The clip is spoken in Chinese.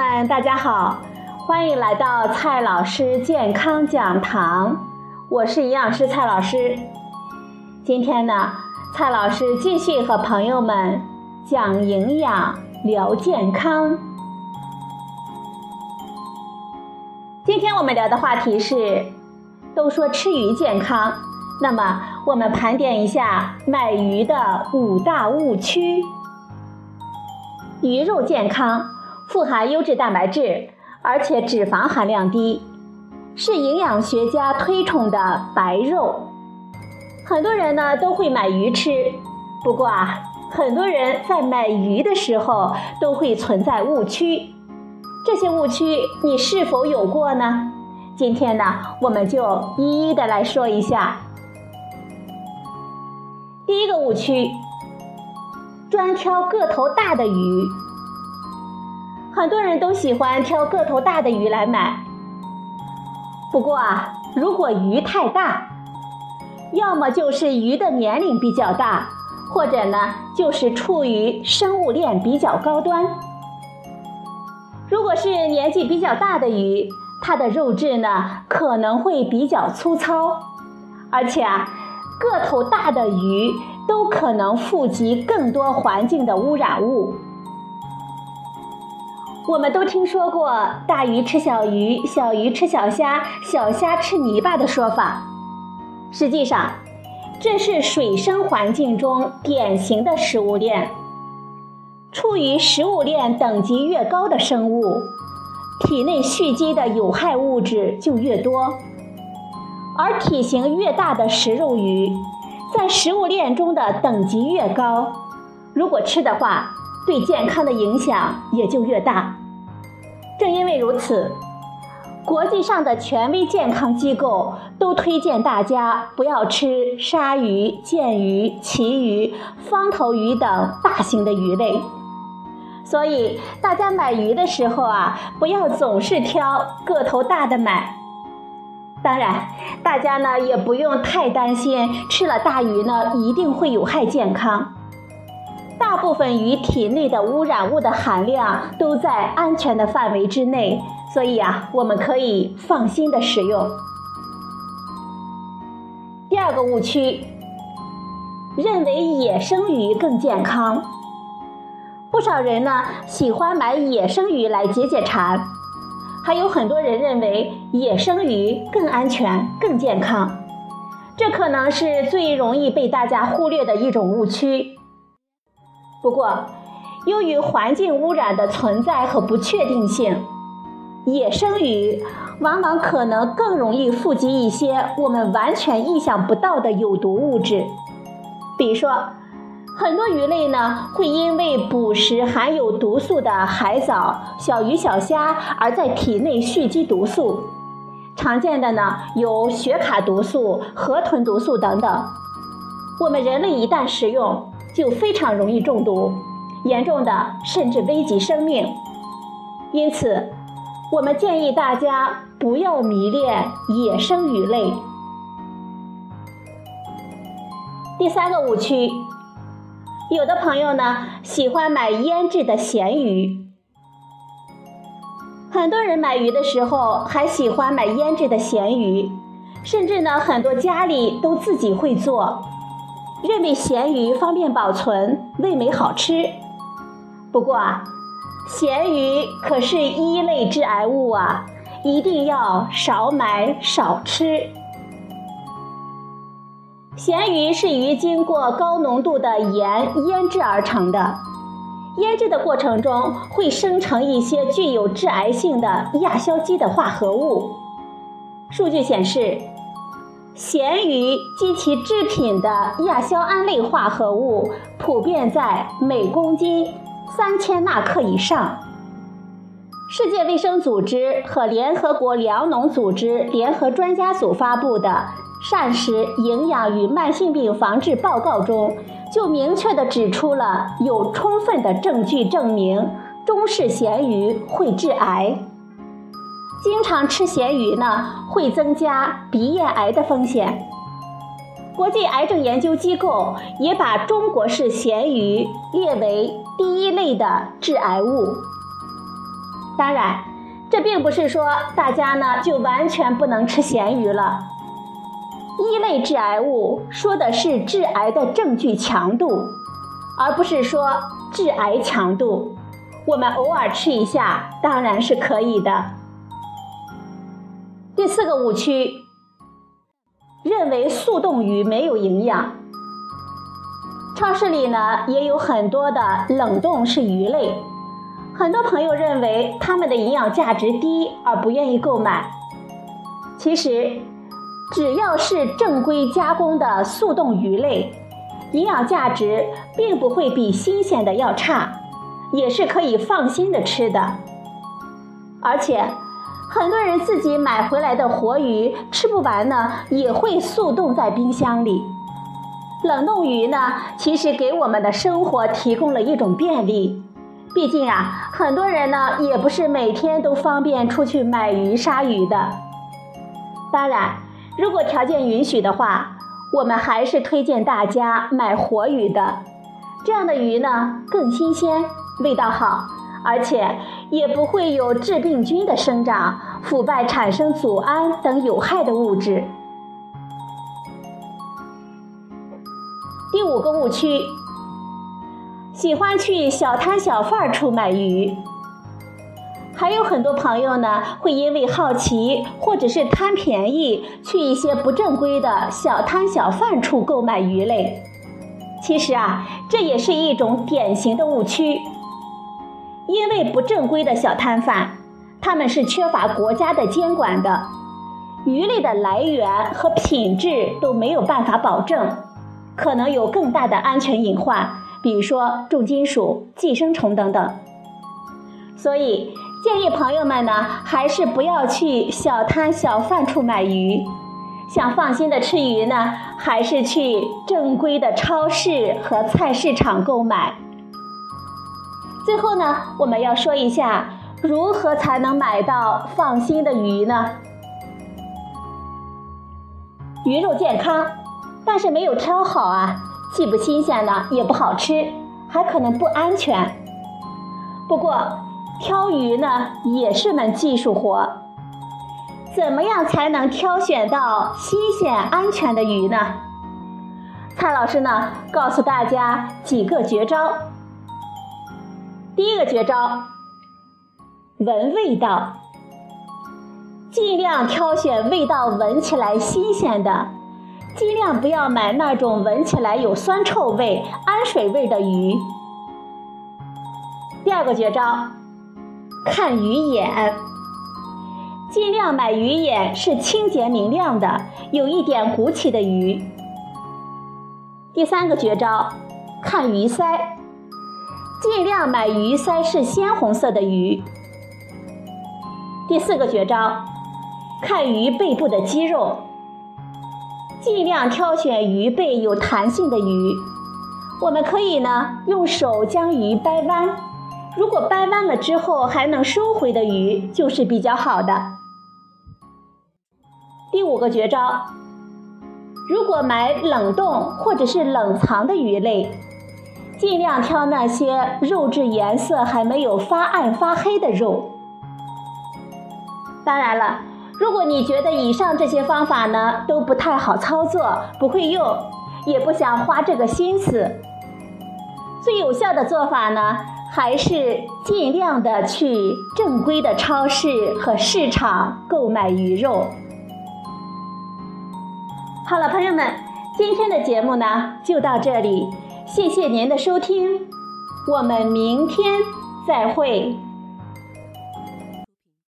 们，大家好，欢迎来到蔡老师健康讲堂，我是营养师蔡老师。今天呢，蔡老师继续和朋友们讲营养、聊健康。今天我们聊的话题是，都说吃鱼健康，那么我们盘点一下买鱼的五大误区。鱼肉健康，富含优质蛋白质，而且脂肪含量低，是营养学家推崇的白肉。很多人呢都会买鱼吃，不过啊，很多人在买鱼的时候都会存在误区。这些误区你是否有过呢？今天呢，我们就一一的来说一下。第一个误区。专挑个头大的鱼，很多人都喜欢挑个头大的鱼来买。不过啊，如果鱼太大，要么就是鱼的年龄比较大，或者呢就是处于生物链比较高端。如果是年纪比较大的鱼，它的肉质呢可能会比较粗糙，而且啊，个头大的鱼。都可能富集更多环境的污染物。我们都听说过“大鱼吃小鱼，小鱼吃小虾，小虾吃泥巴”的说法。实际上，这是水生环境中典型的食物链。处于食物链等级越高的生物，体内蓄积的有害物质就越多，而体型越大的食肉鱼。在食物链中的等级越高，如果吃的话，对健康的影响也就越大。正因为如此，国际上的权威健康机构都推荐大家不要吃鲨鱼、剑鱼、旗鱼、方头鱼等大型的鱼类。所以，大家买鱼的时候啊，不要总是挑个头大的买。当然，大家呢也不用太担心，吃了大鱼呢一定会有害健康。大部分鱼体内的污染物的含量都在安全的范围之内，所以啊，我们可以放心的食用。第二个误区，认为野生鱼更健康。不少人呢喜欢买野生鱼来解解馋。还有很多人认为野生鱼更安全、更健康，这可能是最容易被大家忽略的一种误区。不过，由于环境污染的存在和不确定性，野生鱼往往可能更容易富集一些我们完全意想不到的有毒物质，比如说。很多鱼类呢，会因为捕食含有毒素的海藻、小鱼小虾，而在体内蓄积毒素。常见的呢有雪卡毒素、河豚毒素等等。我们人类一旦食用，就非常容易中毒，严重的甚至危及生命。因此，我们建议大家不要迷恋野生鱼类。第三个误区。有的朋友呢喜欢买腌制的咸鱼，很多人买鱼的时候还喜欢买腌制的咸鱼，甚至呢很多家里都自己会做，认为咸鱼方便保存、味美好吃。不过啊，咸鱼可是一类致癌物啊，一定要少买少吃。咸鱼是鱼经过高浓度的盐腌制而成的，腌制的过程中会生成一些具有致癌性的亚硝基的化合物。数据显示，咸鱼及其制品的亚硝胺类化合物普遍在每公斤三千纳克以上。世界卫生组织和联合国粮农组织联合专家组发布的。膳食营养与慢性病防治报告中就明确地指出了有充分的证据证明中式咸鱼会致癌。经常吃咸鱼呢，会增加鼻咽癌的风险。国际癌症研究机构也把中国式咸鱼列为第一类的致癌物。当然，这并不是说大家呢就完全不能吃咸鱼了。一类致癌物说的是致癌的证据强度，而不是说致癌强度。我们偶尔吃一下当然是可以的。第四个误区，认为速冻鱼没有营养。超市里呢也有很多的冷冻式鱼类，很多朋友认为它们的营养价值低而不愿意购买。其实，只要是正规加工的速冻鱼类，营养价值并不会比新鲜的要差，也是可以放心的吃的。而且，很多人自己买回来的活鱼吃不完呢，也会速冻在冰箱里。冷冻鱼呢，其实给我们的生活提供了一种便利。毕竟啊，很多人呢也不是每天都方便出去买鱼杀鱼的。当然，如果条件允许的话，我们还是推荐大家买活鱼的。这样的鱼呢更新鲜，味道好，而且也不会有致病菌的生长、腐败产生组胺等有害的物质。第五个误区，喜欢去小摊小贩处买鱼。还有很多朋友呢，会因为好奇或者是贪便宜，去一些不正规的小摊小贩处购买鱼类。其实啊，这也是一种典型的误区。因为不正规的小摊贩，他们是缺乏国家的监管的，鱼类的来源和品质都没有办法保证。可能有更大的安全隐患，比如说重金属、寄生虫等等。所以建议朋友们呢，还是不要去小摊小贩处买鱼。想放心的吃鱼呢，还是去正规的超市和菜市场购买。最后呢，我们要说一下如何才能买到放心的鱼呢？鱼肉健康。但是没有挑好啊，既不新鲜呢，也不好吃，还可能不安全。不过挑鱼呢也是门技术活，怎么样才能挑选到新鲜安全的鱼呢？蔡老师呢告诉大家几个绝招。第一个绝招，闻味道，尽量挑选味道闻起来新鲜的。尽量不要买那种闻起来有酸臭味、氨水味的鱼。第二个绝招，看鱼眼，尽量买鱼眼是清洁明亮的、有一点鼓起的鱼。第三个绝招，看鱼鳃，尽量买鱼鳃是鲜红色的鱼。第四个绝招，看鱼背部的肌肉。尽量挑选鱼背有弹性的鱼，我们可以呢用手将鱼掰弯，如果掰弯了之后还能收回的鱼就是比较好的。第五个绝招，如果买冷冻或者是冷藏的鱼类，尽量挑那些肉质颜色还没有发暗发黑的肉。当然了。如果你觉得以上这些方法呢都不太好操作，不会用，也不想花这个心思，最有效的做法呢，还是尽量的去正规的超市和市场购买鱼肉。好了，朋友们，今天的节目呢就到这里，谢谢您的收听，我们明天再会。